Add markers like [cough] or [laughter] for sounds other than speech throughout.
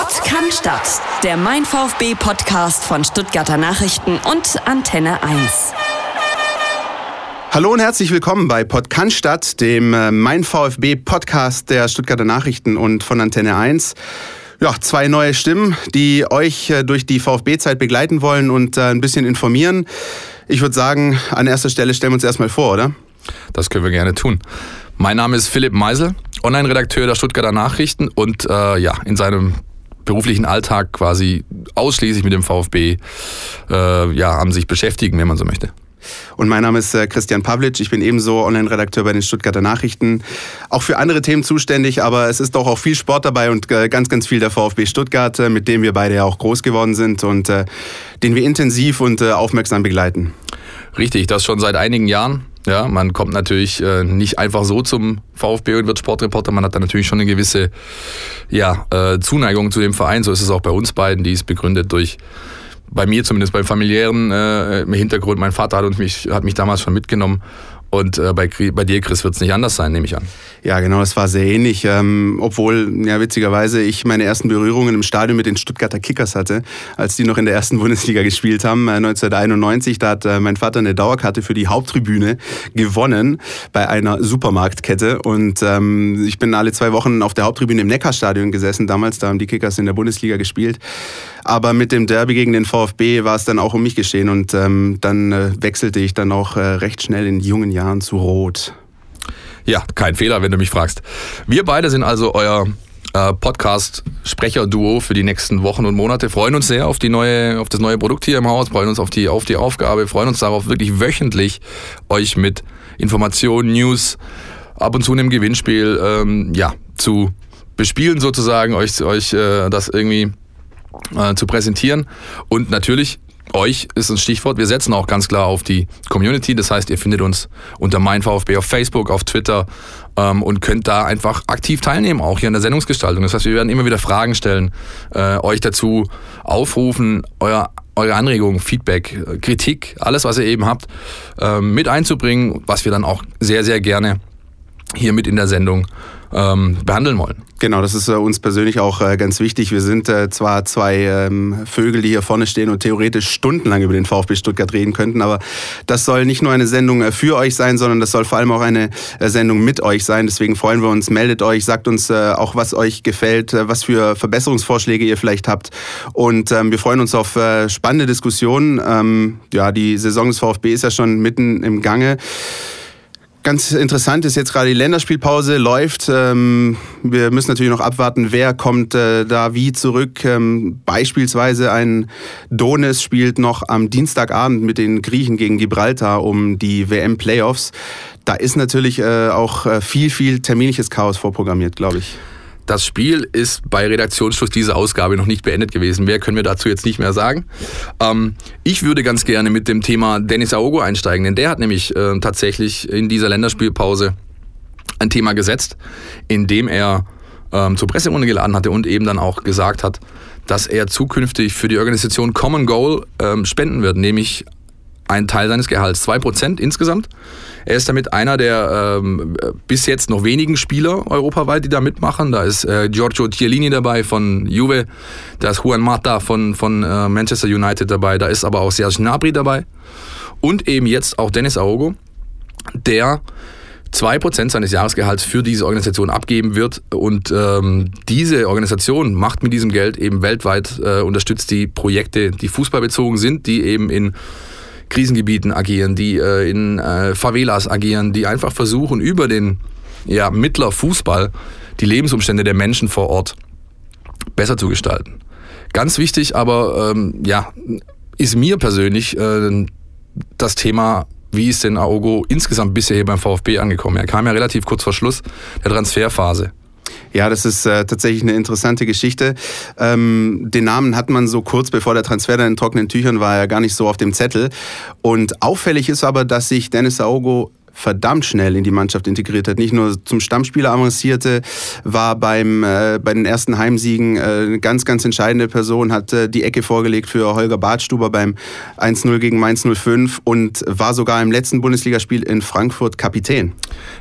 Sport kann Stadt. Der Mein VfB Podcast von Stuttgarter Nachrichten und Antenne 1. Hallo und herzlich willkommen bei Podcast, dem äh, Mein VfB Podcast der Stuttgarter Nachrichten und von Antenne 1. Ja, zwei neue Stimmen, die euch äh, durch die VfB-Zeit begleiten wollen und äh, ein bisschen informieren. Ich würde sagen, an erster Stelle stellen wir uns erstmal vor, oder? Das können wir gerne tun. Mein Name ist Philipp Meisel, Online-Redakteur der Stuttgarter Nachrichten und äh, ja, in seinem beruflichen Alltag quasi ausschließlich mit dem VfB äh, ja, am sich beschäftigen, wenn man so möchte. Und mein Name ist äh, Christian Pavlic. Ich bin ebenso Online-Redakteur bei den Stuttgarter Nachrichten. Auch für andere Themen zuständig, aber es ist doch auch viel Sport dabei und äh, ganz, ganz viel der VfB Stuttgart, äh, mit dem wir beide ja auch groß geworden sind und den wir intensiv und aufmerksam begleiten. Richtig, das schon seit einigen Jahren. Ja, man kommt natürlich äh, nicht einfach so zum VfB und wird Sportreporter. Man hat da natürlich schon eine gewisse ja, äh, Zuneigung zu dem Verein. So ist es auch bei uns beiden. Die ist begründet durch, bei mir zumindest beim familiären äh, Hintergrund. Mein Vater hat, mich, hat mich damals schon mitgenommen und äh, bei, bei dir, Chris, wird es nicht anders sein, nehme ich an. Ja, genau, das war sehr ähnlich. Ähm, obwohl, ja, witzigerweise, ich meine ersten Berührungen im Stadion mit den Stuttgarter Kickers hatte, als die noch in der ersten [laughs] Bundesliga gespielt haben, äh, 1991. Da hat äh, mein Vater eine Dauerkarte für die Haupttribüne gewonnen bei einer Supermarktkette. Und ähm, ich bin alle zwei Wochen auf der Haupttribüne im Neckarstadion gesessen. Damals, da haben die Kickers in der Bundesliga gespielt. Aber mit dem Derby gegen den VfB war es dann auch um mich geschehen. Und ähm, dann äh, wechselte ich dann auch äh, recht schnell in jungen Jahren zu rot. Ja, kein Fehler, wenn du mich fragst. Wir beide sind also euer äh, Podcast-Sprecher-Duo für die nächsten Wochen und Monate. Freuen uns sehr auf, die neue, auf das neue Produkt hier im Haus, freuen uns auf die, auf die Aufgabe, freuen uns darauf, wirklich wöchentlich euch mit Informationen, News, ab und zu einem Gewinnspiel ähm, ja, zu bespielen sozusagen, euch, euch äh, das irgendwie äh, zu präsentieren. Und natürlich euch ist ein Stichwort. Wir setzen auch ganz klar auf die Community. Das heißt, ihr findet uns unter mein VfB auf Facebook, auf Twitter ähm, und könnt da einfach aktiv teilnehmen, auch hier in der Sendungsgestaltung. Das heißt, wir werden immer wieder Fragen stellen, äh, euch dazu aufrufen, euer eure Anregungen, Feedback, Kritik, alles, was ihr eben habt, äh, mit einzubringen, was wir dann auch sehr, sehr gerne hier mit in der Sendung ähm, behandeln wollen. Genau, das ist äh, uns persönlich auch äh, ganz wichtig. Wir sind äh, zwar zwei ähm, Vögel, die hier vorne stehen und theoretisch stundenlang über den VfB Stuttgart reden könnten, aber das soll nicht nur eine Sendung für euch sein, sondern das soll vor allem auch eine Sendung mit euch sein. Deswegen freuen wir uns, meldet euch, sagt uns auch, was euch gefällt, was für Verbesserungsvorschläge ihr vielleicht habt. Und ähm, wir freuen uns auf spannende Diskussionen. Ähm, ja, die Saison des VfB ist ja schon mitten im Gange. Ganz interessant ist jetzt gerade die Länderspielpause läuft. Ähm, wir müssen natürlich noch abwarten, wer kommt äh, da wie zurück. Ähm, beispielsweise ein Donis spielt noch am Dienstagabend mit den Griechen gegen Gibraltar um die WM-Playoffs. Da ist natürlich äh, auch äh, viel, viel terminliches Chaos vorprogrammiert, glaube ich. Das Spiel ist bei Redaktionsschluss dieser Ausgabe noch nicht beendet gewesen. Mehr können wir dazu jetzt nicht mehr sagen. Ähm, ich würde ganz gerne mit dem Thema Dennis Aogo einsteigen, denn der hat nämlich äh, tatsächlich in dieser Länderspielpause ein Thema gesetzt, in dem er ähm, zur Presserunde geladen hatte und eben dann auch gesagt hat, dass er zukünftig für die Organisation Common Goal ähm, spenden wird, nämlich einen Teil seines Gehalts, 2% insgesamt. Er ist damit einer der ähm, bis jetzt noch wenigen Spieler europaweit, die da mitmachen. Da ist äh, Giorgio Chiellini dabei von Juve, da ist Juan Mata von, von äh, Manchester United dabei, da ist aber auch Serge Gnabry dabei und eben jetzt auch Dennis Aogo, der 2% seines Jahresgehalts für diese Organisation abgeben wird. Und ähm, diese Organisation macht mit diesem Geld eben weltweit, äh, unterstützt die Projekte, die fußballbezogen sind, die eben in Krisengebieten agieren, die äh, in äh, Favelas agieren, die einfach versuchen, über den ja, Mittler Fußball die Lebensumstände der Menschen vor Ort besser zu gestalten. Ganz wichtig aber, ähm, ja, ist mir persönlich äh, das Thema, wie ist denn Aogo insgesamt bisher hier beim VfB angekommen? Er kam ja relativ kurz vor Schluss der Transferphase. Ja, das ist äh, tatsächlich eine interessante Geschichte. Ähm, den Namen hat man so kurz bevor der Transfer dann in trockenen Tüchern war, ja gar nicht so auf dem Zettel. Und auffällig ist aber, dass sich Dennis Aogo verdammt schnell in die Mannschaft integriert hat. Nicht nur zum Stammspieler avancierte, war beim, äh, bei den ersten Heimsiegen äh, eine ganz, ganz entscheidende Person, hat äh, die Ecke vorgelegt für Holger Badstuber beim 1-0 gegen Mainz 05 und war sogar im letzten Bundesligaspiel in Frankfurt Kapitän.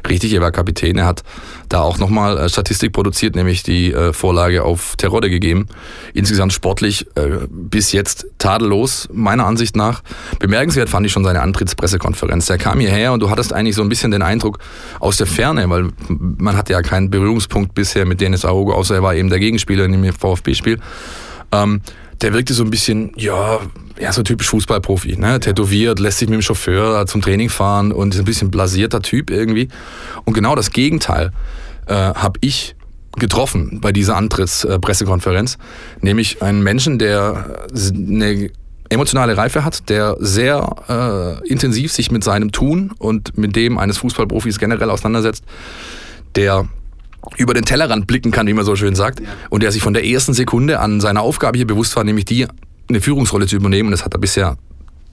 Richtig, er war Kapitän. Er hat da auch nochmal äh, Statistik produziert, nämlich die äh, Vorlage auf Terodde gegeben. Insgesamt sportlich äh, bis jetzt tadellos, meiner Ansicht nach. Bemerkenswert fand ich schon seine Antrittspressekonferenz. Der kam hierher und du hattest eigentlich so ein bisschen den Eindruck aus der Ferne, weil man hatte ja keinen Berührungspunkt bisher mit Dennis Aogo, außer er war eben der Gegenspieler in dem VfB-Spiel. Ähm, der wirkte so ein bisschen, ja, ja, so typisch Fußballprofi, ne? Tätowiert, lässt sich mit dem Chauffeur zum Training fahren und ist ein bisschen blasierter Typ irgendwie. Und genau das Gegenteil äh, habe ich getroffen bei dieser Antrittspressekonferenz, nämlich einen Menschen, der eine emotionale Reife hat, der sehr äh, intensiv sich mit seinem Tun und mit dem eines Fußballprofis generell auseinandersetzt, der über den Tellerrand blicken kann, wie man so schön sagt, und der sich von der ersten Sekunde an seiner Aufgabe hier bewusst war, nämlich die, eine Führungsrolle zu übernehmen. Das hat er bisher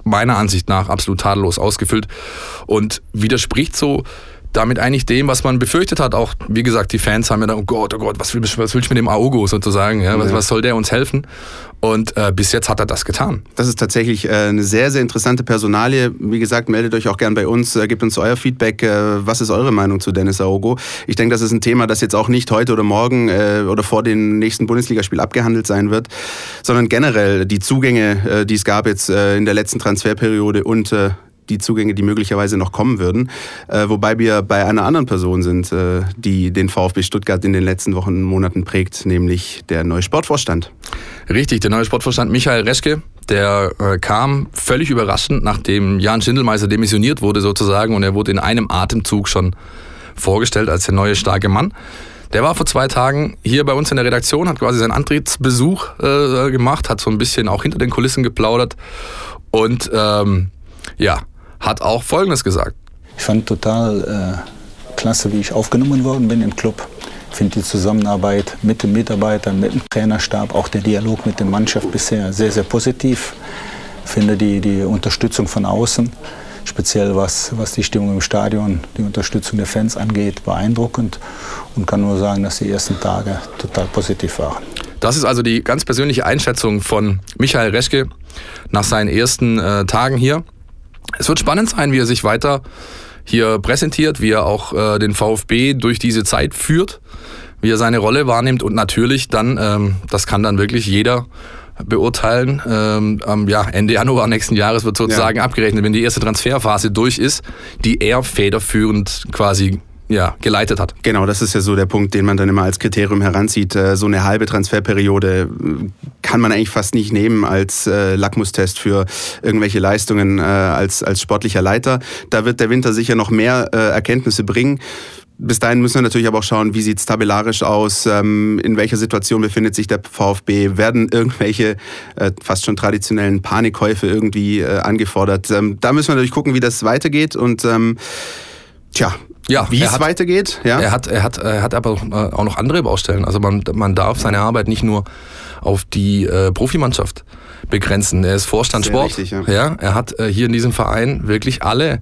meiner Ansicht nach absolut tadellos ausgefüllt und widerspricht so damit eigentlich dem, was man befürchtet hat. Auch, wie gesagt, die Fans haben ja dann, oh Gott, oh Gott, was will, was will ich mit dem Aogo sozusagen? Ja? Was, was soll der uns helfen? Und äh, bis jetzt hat er das getan. Das ist tatsächlich äh, eine sehr, sehr interessante Personalie. Wie gesagt, meldet euch auch gern bei uns, äh, gebt uns euer Feedback. Äh, was ist eure Meinung zu Dennis Aogo? Ich denke, das ist ein Thema, das jetzt auch nicht heute oder morgen äh, oder vor dem nächsten Bundesligaspiel abgehandelt sein wird, sondern generell die Zugänge, äh, die es gab jetzt in der letzten Transferperiode und die Zugänge, die möglicherweise noch kommen würden. Äh, wobei wir bei einer anderen Person sind, äh, die den VfB Stuttgart in den letzten Wochen und Monaten prägt, nämlich der neue Sportvorstand. Richtig, der neue Sportvorstand Michael Reschke, der äh, kam völlig überraschend, nachdem Jan Schindelmeister demissioniert wurde sozusagen und er wurde in einem Atemzug schon vorgestellt als der neue starke Mann. Der war vor zwei Tagen hier bei uns in der Redaktion, hat quasi seinen Antrittsbesuch äh, gemacht, hat so ein bisschen auch hinter den Kulissen geplaudert und ähm, ja, hat auch Folgendes gesagt. Ich fand total äh, klasse, wie ich aufgenommen worden bin im Club. Ich finde die Zusammenarbeit mit den Mitarbeitern, mit dem Trainerstab, auch der Dialog mit der Mannschaft bisher sehr, sehr positiv. Ich finde die, die Unterstützung von außen, speziell was, was die Stimmung im Stadion, die Unterstützung der Fans angeht, beeindruckend und kann nur sagen, dass die ersten Tage total positiv waren. Das ist also die ganz persönliche Einschätzung von Michael Reschke nach seinen ersten äh, Tagen hier. Es wird spannend sein, wie er sich weiter hier präsentiert, wie er auch äh, den VfB durch diese Zeit führt, wie er seine Rolle wahrnimmt und natürlich dann, ähm, das kann dann wirklich jeder beurteilen. Ähm, am ja, Ende Januar nächsten Jahres wird sozusagen ja. abgerechnet, wenn die erste Transferphase durch ist, die er federführend quasi ja, geleitet hat. Genau, das ist ja so der Punkt, den man dann immer als Kriterium heranzieht. Äh, so eine halbe Transferperiode äh, kann man eigentlich fast nicht nehmen als äh, Lackmustest für irgendwelche Leistungen als, als sportlicher Leiter. Da wird der Winter sicher noch mehr Erkenntnisse bringen. Bis dahin müssen wir natürlich aber auch schauen, wie sieht es tabellarisch aus, ähm, in welcher Situation befindet sich der VfB, werden irgendwelche fast schon traditionellen Panikkäufe irgendwie angefordert. Ähm, da müssen wir natürlich gucken, wie das weitergeht und ähm, tja, ja, wie es hat, weitergeht. Ja? Er, hat, er, hat, er hat aber auch noch andere Baustellen. Also man, man darf seine Arbeit nicht nur auf die äh, Profimannschaft begrenzen. Er ist Vorstand Sehr Sport. Richtig, ja. ja. er hat äh, hier in diesem Verein wirklich alle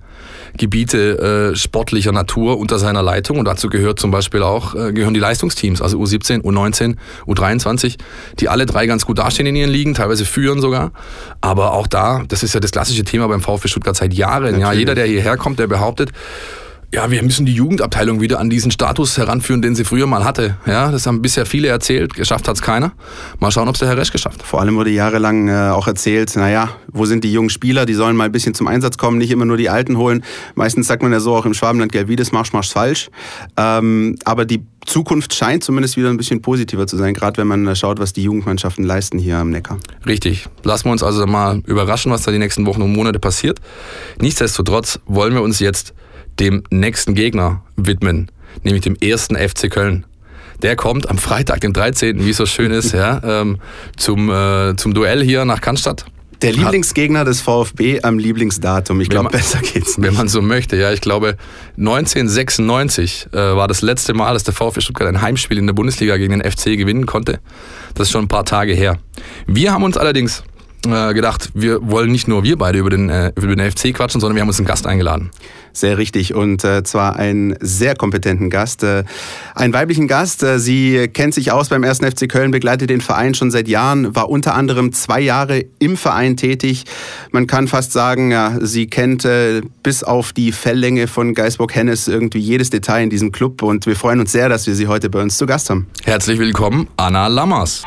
Gebiete äh, sportlicher Natur unter seiner Leitung und dazu gehört zum Beispiel auch äh, gehören die Leistungsteams, also U17, U19, U23, die alle drei ganz gut dastehen in ihren Ligen, teilweise führen sogar. Aber auch da, das ist ja das klassische Thema beim VfB Stuttgart seit Jahren. Natürlich. Ja, jeder, der hierher kommt, der behauptet, ja, wir müssen die Jugendabteilung wieder an diesen Status heranführen, den sie früher mal hatte. Ja, das haben bisher viele erzählt, geschafft hat es keiner. Mal schauen, ob es der Herr Resch geschafft. Vor allem wurde jahrelang äh, auch erzählt, naja, wo sind die jungen Spieler, die sollen mal ein bisschen zum Einsatz kommen, nicht immer nur die Alten holen. Meistens sagt man ja so auch im Schwabenland, gell, wie das machst, machst falsch. Ähm, aber die Zukunft scheint zumindest wieder ein bisschen positiver zu sein, gerade wenn man schaut, was die Jugendmannschaften leisten hier am Neckar. Richtig. Lassen wir uns also mal überraschen, was da die nächsten Wochen und Monate passiert. Nichtsdestotrotz wollen wir uns jetzt dem nächsten Gegner widmen, nämlich dem ersten FC Köln. Der kommt am Freitag, den 13., wie es so schön ist, [laughs] ja, ähm, zum, äh, zum Duell hier nach Cannstatt. Der Lieblingsgegner des VfB am Lieblingsdatum. Ich glaube, besser geht's nicht. Wenn man so möchte, ja. Ich glaube, 1996 äh, war das letzte Mal, dass der VfB Stuttgart ein Heimspiel in der Bundesliga gegen den FC gewinnen konnte. Das ist schon ein paar Tage her. Wir haben uns allerdings äh, gedacht, wir wollen nicht nur wir beide über den, äh, über den FC quatschen, sondern wir haben uns einen Gast eingeladen. Sehr richtig und äh, zwar einen sehr kompetenten Gast, äh, einen weiblichen Gast. Äh, sie kennt sich aus beim 1. FC Köln, begleitet den Verein schon seit Jahren, war unter anderem zwei Jahre im Verein tätig. Man kann fast sagen, ja, sie kennt äh, bis auf die Felllänge von Geisburg-Hennes irgendwie jedes Detail in diesem Club und wir freuen uns sehr, dass wir sie heute bei uns zu Gast haben. Herzlich willkommen, Anna Lammers.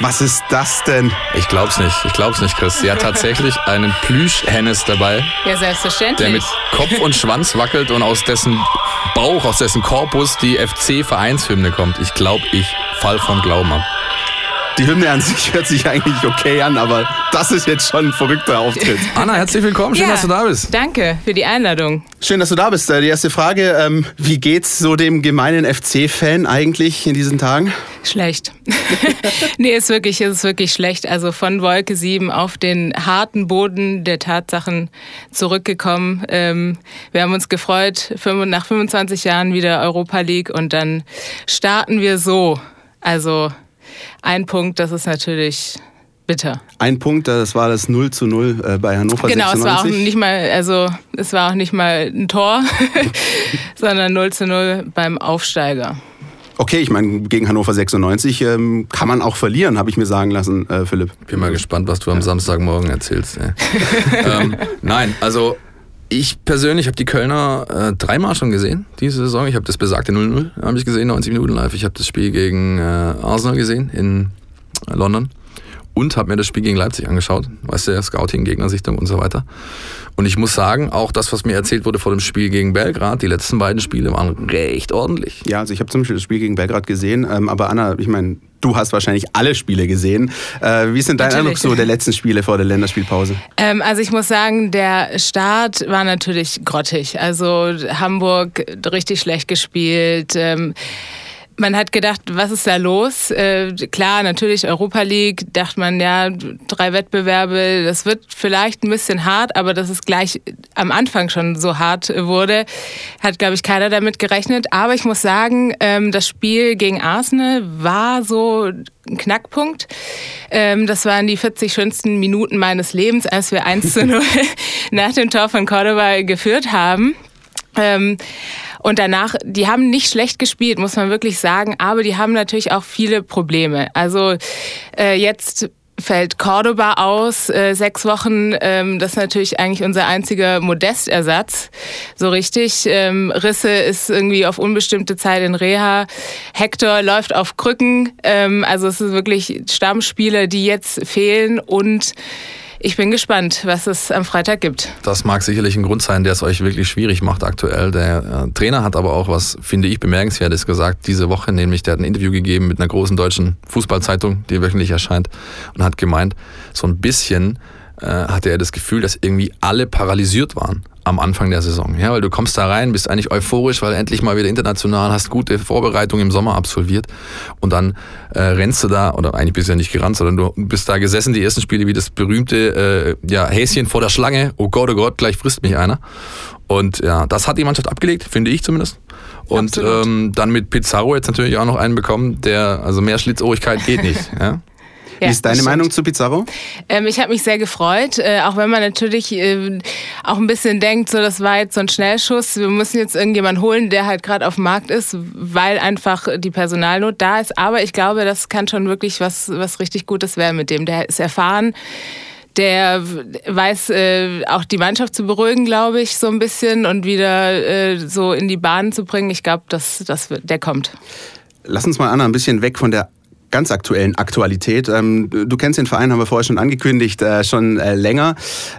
Was ist das denn? Ich glaub's nicht. Ich glaub's nicht, Chris. Sie hat tatsächlich einen Plüsch-Hennes dabei. Ja, selbstverständlich. Der mit Kopf und Schwanz wackelt und aus dessen Bauch, aus dessen Korpus die FC-Vereinshymne kommt. Ich glaube, ich fall vom Glauben ab. Die Hymne an sich hört sich eigentlich okay an, aber das ist jetzt schon ein verrückter Auftritt. [laughs] Anna, herzlich willkommen. Schön, ja, dass du da bist. Danke für die Einladung. Schön, dass du da bist. Äh, die erste Frage, ähm, wie geht's so dem gemeinen FC-Fan eigentlich in diesen Tagen? Schlecht. [laughs] nee, ist wirklich, ist wirklich schlecht. Also von Wolke 7 auf den harten Boden der Tatsachen zurückgekommen. Ähm, wir haben uns gefreut, nach 25 Jahren wieder Europa League und dann starten wir so. Also ein Punkt, das ist natürlich bitter. Ein Punkt, das war das 0 zu 0 äh, bei Hannover genau, 96. es war auch nicht mal, also es war auch nicht mal ein Tor, [laughs] sondern 0 zu 0 beim Aufsteiger. Okay, ich meine, gegen Hannover 96 ähm, kann man auch verlieren, habe ich mir sagen lassen, äh, Philipp. Bin mal gespannt, was du am Samstagmorgen erzählst. [laughs] ähm, nein, also ich persönlich habe die Kölner äh, dreimal schon gesehen diese Saison. Ich habe das besagte 0-0 habe ich gesehen, 90 Minuten live. Ich habe das Spiel gegen äh, Arsenal gesehen in London und habe mir das Spiel gegen Leipzig angeschaut. Weißt du, Scouting, Gegnersichtung und so weiter. Und ich muss sagen, auch das, was mir erzählt wurde vor dem Spiel gegen Belgrad, die letzten beiden Spiele waren recht ordentlich. Ja, also ich habe zum Beispiel das Spiel gegen Belgrad gesehen, ähm, aber Anna, ich meine, du hast wahrscheinlich alle Spiele gesehen. Äh, wie ist denn dein natürlich. Eindruck so der letzten Spiele vor der Länderspielpause? Ähm, also ich muss sagen, der Start war natürlich grottig. Also Hamburg richtig schlecht gespielt. Ähm, man hat gedacht, was ist da los? Äh, klar, natürlich Europa League, dachte man, ja, drei Wettbewerbe, das wird vielleicht ein bisschen hart, aber dass es gleich am Anfang schon so hart wurde, hat, glaube ich, keiner damit gerechnet. Aber ich muss sagen, ähm, das Spiel gegen Arsenal war so ein Knackpunkt. Ähm, das waren die 40 schönsten Minuten meines Lebens, als wir 1 zu 0 [laughs] nach dem Tor von Cordoba geführt haben. Ähm, und danach, die haben nicht schlecht gespielt, muss man wirklich sagen, aber die haben natürlich auch viele Probleme. Also äh, jetzt fällt Cordoba aus, äh, sechs Wochen. Ähm, das ist natürlich eigentlich unser einziger Modestersatz. So richtig. Ähm, Risse ist irgendwie auf unbestimmte Zeit in Reha. Hector läuft auf Krücken. Ähm, also es ist wirklich Stammspieler, die jetzt fehlen und ich bin gespannt, was es am Freitag gibt. Das mag sicherlich ein Grund sein, der es euch wirklich schwierig macht aktuell. Der äh, Trainer hat aber auch was, finde ich, bemerkenswertes gesagt diese Woche, nämlich der hat ein Interview gegeben mit einer großen deutschen Fußballzeitung, die wöchentlich erscheint und hat gemeint, so ein bisschen äh, hatte er das Gefühl, dass irgendwie alle paralysiert waren am Anfang der Saison. Ja, weil du kommst da rein, bist eigentlich euphorisch, weil endlich mal wieder international hast gute Vorbereitungen im Sommer absolviert und dann äh, rennst du da, oder eigentlich bist du ja nicht gerannt, sondern du bist da gesessen, die ersten Spiele wie das berühmte äh, ja, Häschen vor der Schlange, oh Gott, oh Gott, gleich frisst mich einer. Und ja, das hat die Mannschaft abgelegt, finde ich zumindest. Und ähm, dann mit Pizarro jetzt natürlich auch noch einen bekommen, der, also mehr Schlitzohrigkeit geht nicht. [laughs] ja? Ja, Wie ist deine Meinung zu Pizarro? Ähm, ich habe mich sehr gefreut, äh, auch wenn man natürlich äh, auch ein bisschen denkt, so das war jetzt so ein Schnellschuss. Wir müssen jetzt irgendjemanden holen, der halt gerade auf dem Markt ist, weil einfach die Personalnot da ist. Aber ich glaube, das kann schon wirklich was, was richtig Gutes werden mit dem. Der ist erfahren der weiß äh, auch die Mannschaft zu beruhigen, glaube ich, so ein bisschen und wieder äh, so in die Bahn zu bringen. Ich glaube, dass das, der kommt. Lass uns mal Anna ein bisschen weg von der ganz aktuellen Aktualität. Ähm, du kennst den Verein, haben wir vorher schon angekündigt, äh, schon äh, länger.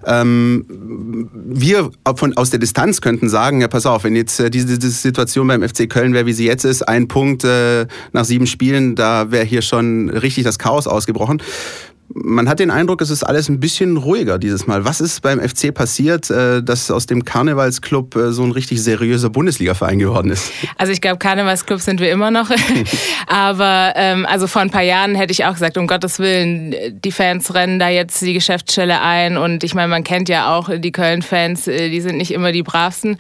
Ähm, wir von, aus der Distanz könnten sagen, ja pass auf, wenn jetzt äh, diese, diese, Situation beim FC Köln wäre, wie sie jetzt ist, ein Punkt nach sieben Spielen, da wäre hier schon richtig das Chaos ausgebrochen man hat den Eindruck, es ist alles ein bisschen ruhiger dieses Mal. Was ist beim FC passiert, äh, dass aus dem Karnevalsclub äh, so ein richtig seriöser Bundesliga-Verein geworden ist? Also ich glaube, Karnevalsclub sind wir immer noch. [laughs] Aber ähm, also vor ein paar Jahren hätte ich auch gesagt, um Gottes Willen, die Fans rennen da jetzt die Geschäftsstelle ein. Und ich meine, man kennt ja auch die Köln-Fans, äh, die sind nicht immer die bravsten.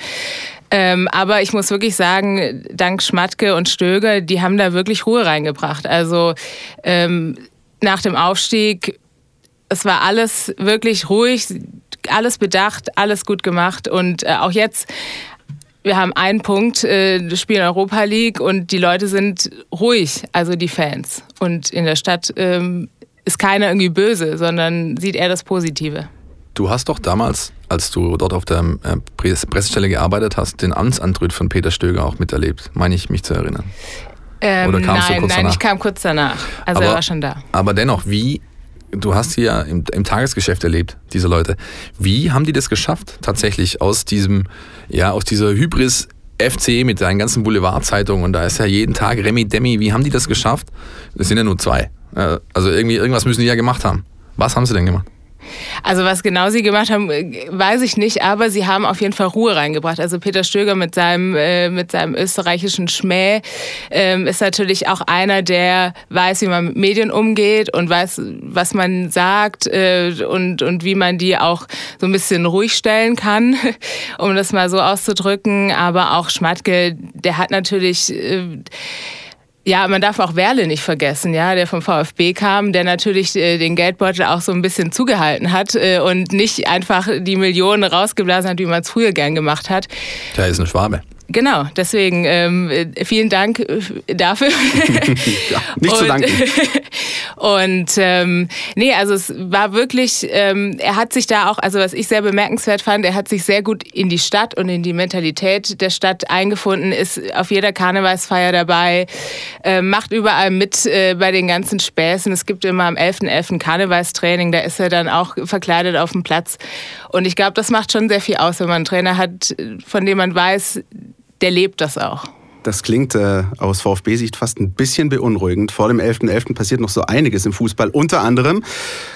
Ähm, aber ich muss wirklich sagen, dank Schmatke und Stöger, die haben da wirklich Ruhe reingebracht. Also ähm, nach dem Aufstieg, es war alles wirklich ruhig, alles bedacht, alles gut gemacht und äh, auch jetzt wir haben einen Punkt, äh, spielen Europa League und die Leute sind ruhig, also die Fans. Und in der Stadt ähm, ist keiner irgendwie böse, sondern sieht eher das Positive. Du hast doch damals, als du dort auf der äh, Pressestelle gearbeitet hast, den Amtsantritt von Peter Stöger auch miterlebt, meine ich mich zu erinnern. Ähm, Oder kamst nein, du kurz nein, danach? ich kam kurz danach. Also aber, er war schon da. Aber dennoch, wie, du hast sie ja im, im, Tagesgeschäft erlebt, diese Leute. Wie haben die das geschafft, tatsächlich aus diesem, ja, aus dieser Hybris FC mit seinen ganzen Boulevardzeitungen und da ist ja jeden Tag Remi Demi, wie haben die das geschafft? Das sind ja nur zwei. Äh, also irgendwie, irgendwas müssen die ja gemacht haben. Was haben sie denn gemacht? Also was genau sie gemacht haben, äh, weiß ich nicht, aber sie haben auf jeden Fall Ruhe reingebracht. Also Peter Stöger mit seinem, äh, mit seinem österreichischen Schmäh ähm, ist natürlich auch einer, der weiß, wie man mit Medien umgeht und weiß, was man sagt äh, und, und wie man die auch so ein bisschen ruhig stellen kann, [laughs] um das mal so auszudrücken. Aber auch Schmatke, der hat natürlich... Äh, ja, man darf auch Werle nicht vergessen, ja, der vom VfB kam, der natürlich äh, den Geldbeutel auch so ein bisschen zugehalten hat äh, und nicht einfach die Millionen rausgeblasen hat, wie man es früher gern gemacht hat. Der ist eine Schwabe. Genau, deswegen ähm, vielen Dank äh, dafür. [laughs] ja, nicht zu danken. [laughs] Und ähm, nee, also es war wirklich, ähm, er hat sich da auch, also was ich sehr bemerkenswert fand, er hat sich sehr gut in die Stadt und in die Mentalität der Stadt eingefunden, ist auf jeder Karnevalsfeier dabei, äh, macht überall mit äh, bei den ganzen Späßen. Es gibt immer am 11.11. .11. Karnevalstraining, da ist er dann auch verkleidet auf dem Platz. Und ich glaube, das macht schon sehr viel aus, wenn man einen Trainer hat, von dem man weiß, der lebt das auch. Das klingt äh, aus VfB-Sicht fast ein bisschen beunruhigend. Vor dem 11.11. .11. passiert noch so einiges im Fußball. Unter anderem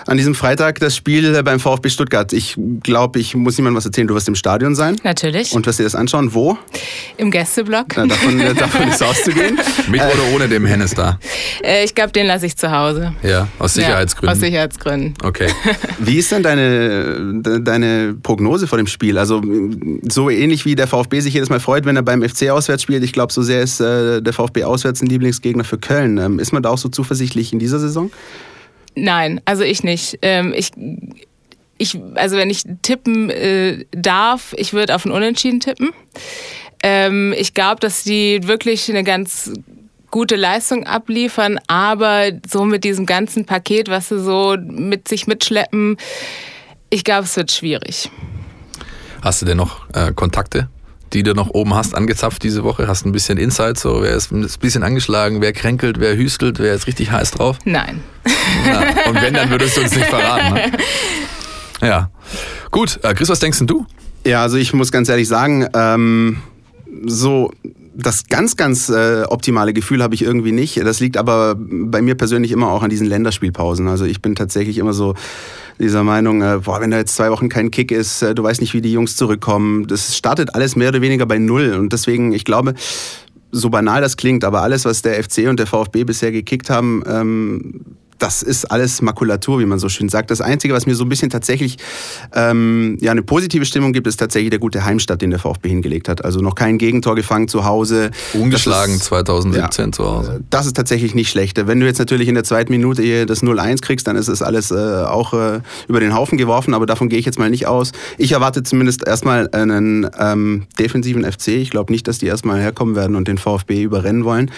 an diesem Freitag das Spiel beim VfB Stuttgart. Ich glaube, ich muss niemandem was erzählen. Du wirst im Stadion sein. Natürlich. Und wirst dir das anschauen. Wo? Im Gästeblock. Na, davon, äh, davon ist auszugehen. [laughs] Mit oder ohne dem Hennes da? Äh, ich glaube, den lasse ich zu Hause. Ja, aus Sicherheitsgründen. Ja, aus Sicherheitsgründen. Okay. [laughs] Wie ist denn deine, deine Prognose vor dem Spiel? Also so ähnlich wie der VfB sich jedes Mal freut, wenn er beim FC auswärts spielt. Ich glaube, so sehr ist äh, der VfB auswärts ein Lieblingsgegner für Köln. Ähm, ist man da auch so zuversichtlich in dieser Saison? Nein, also ich nicht. Ähm, ich, ich, also wenn ich tippen äh, darf, ich würde auf ein Unentschieden tippen. Ähm, ich glaube, dass die wirklich eine ganz gute Leistung abliefern, aber so mit diesem ganzen Paket, was sie so mit sich mitschleppen, ich glaube, es wird schwierig. Hast du denn noch äh, Kontakte die du noch oben hast, angezapft diese Woche? Hast ein bisschen Insight, so wer ist ein bisschen angeschlagen, wer kränkelt, wer hüstelt, wer ist richtig heiß drauf? Nein. Ja, und wenn, dann würdest du uns nicht verraten. Ne? [laughs] Ja. Gut, äh, Chris, was denkst denn du? Ja, also ich muss ganz ehrlich sagen, ähm, so das ganz, ganz äh, optimale Gefühl habe ich irgendwie nicht. Das liegt aber bei mir persönlich immer auch an diesen Länderspielpausen. Also ich bin tatsächlich immer so dieser Meinung, äh, boah, wenn da jetzt zwei Wochen kein Kick ist, äh, du weißt nicht, wie die Jungs zurückkommen. Das startet alles mehr oder weniger bei Null. Und deswegen, ich glaube, so banal das klingt, aber alles, was der FC und der VfB bisher gekickt haben, ähm, das ist alles Makulatur, wie man so schön sagt. Das Einzige, was mir so ein bisschen tatsächlich ähm, ja, eine positive Stimmung gibt, ist tatsächlich der gute Heimstatt, den der VfB hingelegt hat. Also noch kein Gegentor gefangen zu Hause. Ungeschlagen ist, 2017 ja, zu Hause. Das ist tatsächlich nicht schlecht. Wenn du jetzt natürlich in der zweiten Minute das 0-1 kriegst, dann ist es alles äh, auch äh, über den Haufen geworfen, aber davon gehe ich jetzt mal nicht aus. Ich erwarte zumindest erstmal einen ähm, defensiven FC. Ich glaube nicht, dass die erstmal herkommen werden und den VfB überrennen wollen.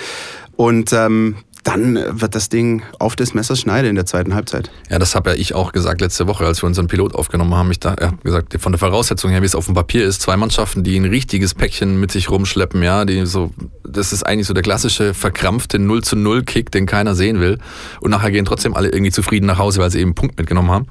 Und ähm, dann wird das Ding auf des Messers Schneide in der zweiten Halbzeit. Ja, das habe ja ich auch gesagt letzte Woche, als wir unseren Pilot aufgenommen haben. Ich habe gesagt, von der Voraussetzung her, wie es auf dem Papier ist, zwei Mannschaften, die ein richtiges Päckchen mit sich rumschleppen, ja, die so, das ist eigentlich so der klassische verkrampfte 0 zu 0 Kick, den keiner sehen will. Und nachher gehen trotzdem alle irgendwie zufrieden nach Hause, weil sie eben einen Punkt mitgenommen haben.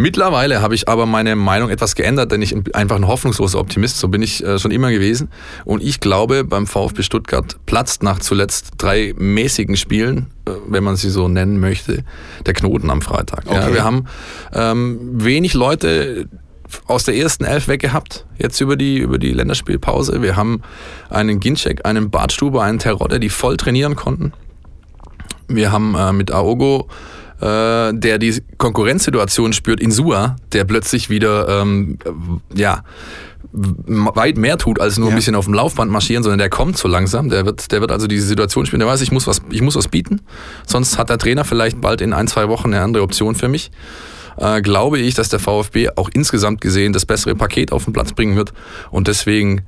Mittlerweile habe ich aber meine Meinung etwas geändert, denn ich bin einfach ein hoffnungsloser Optimist, so bin ich äh, schon immer gewesen. Und ich glaube, beim VfB Stuttgart platzt nach zuletzt drei mäßigen Spielen, äh, wenn man sie so nennen möchte, der Knoten am Freitag. Okay. Ja, wir haben ähm, wenig Leute aus der ersten Elf weggehabt, jetzt über die, über die Länderspielpause. Wir haben einen Ginczek, einen Bartstuber, einen Terodde, die voll trainieren konnten. Wir haben äh, mit Aogo äh, der die Konkurrenzsituation spürt, in Sua, der plötzlich wieder, ähm, ja, weit mehr tut, als nur ja. ein bisschen auf dem Laufband marschieren, sondern der kommt so langsam. Der wird, der wird also diese Situation spielen. Der weiß, ich muss was, ich muss was bieten. Sonst hat der Trainer vielleicht bald in ein, zwei Wochen eine andere Option für mich. Äh, glaube ich, dass der VfB auch insgesamt gesehen das bessere Paket auf den Platz bringen wird und deswegen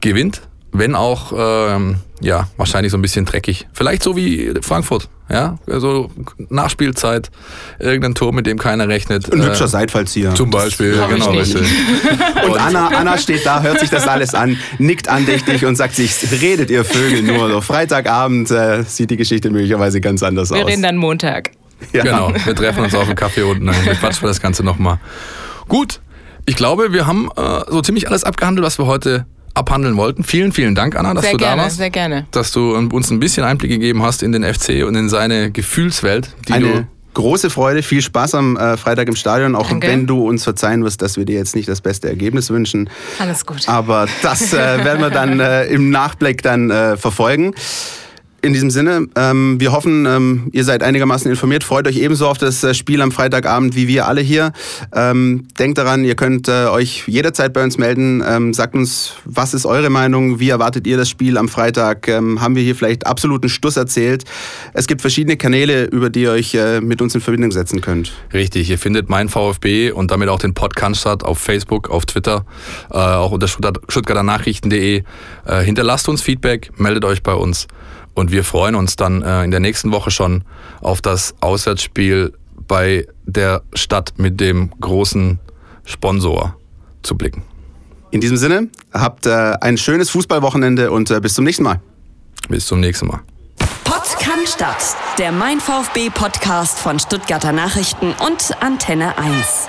gewinnt wenn auch ähm, ja wahrscheinlich so ein bisschen dreckig. Vielleicht so wie Frankfurt, ja, also Nachspielzeit, irgendein Tor, mit dem keiner rechnet. Ein hübscher äh, Seitfallzieher. Zum Beispiel, ja, genau. Richtig. [laughs] Und Anna, Anna steht da, hört sich das alles an, nickt andächtig und sagt sich, redet ihr Vögel nur. So Freitagabend äh, sieht die Geschichte möglicherweise ganz anders Wir aus. Wir reden dann Montag. Ja. Genau, wir treffen uns auf dem Kaffee unten, dann quatschen wir das Ganze nochmal. Gut, ich glaube, wir haben äh, so ziemlich alles abgehandelt, was wir heute abhandeln wollten. Vielen, vielen Dank, Anna, dass sehr du gerne, da warst. Sehr gerne. Dass du uns ein bisschen Einblick gegeben hast in den FC und in seine Gefühlswelt, die Eine du große Freude, viel Spaß am äh, Freitag im Stadion, auch Danke. wenn du uns verzeihen wirst, dass wir dir jetzt nicht das beste Ergebnis wünschen. Alles gut. Aber das äh, werden wir dann äh, im Nachblick dann äh, verfolgen. In diesem Sinne, ähm, wir hoffen, ähm, ihr seid einigermaßen informiert. Freut euch ebenso auf das äh, Spiel am Freitagabend wie wir alle hier. Ähm, denkt daran, ihr könnt äh, euch jederzeit bei uns melden. Ähm, sagt uns, was ist eure Meinung? Wie erwartet ihr das Spiel am Freitag? Ähm, haben wir hier vielleicht absoluten Stuss erzählt? Es gibt verschiedene Kanäle, über die ihr euch äh, mit uns in Verbindung setzen könnt. Richtig, ihr findet mein VfB und damit auch den Podcast auf Facebook, auf Twitter, äh, auch unter Stuttgarter Nachrichten.de. Äh, hinterlasst uns Feedback, meldet euch bei uns. Und wir freuen uns dann äh, in der nächsten Woche schon auf das Auswärtsspiel bei der Stadt mit dem großen Sponsor zu blicken. In diesem Sinne, habt äh, ein schönes Fußballwochenende und äh, bis zum nächsten Mal. Bis zum nächsten Mal. Kann Stadt, der Mein VfB Podcast von Stuttgarter Nachrichten und Antenne 1.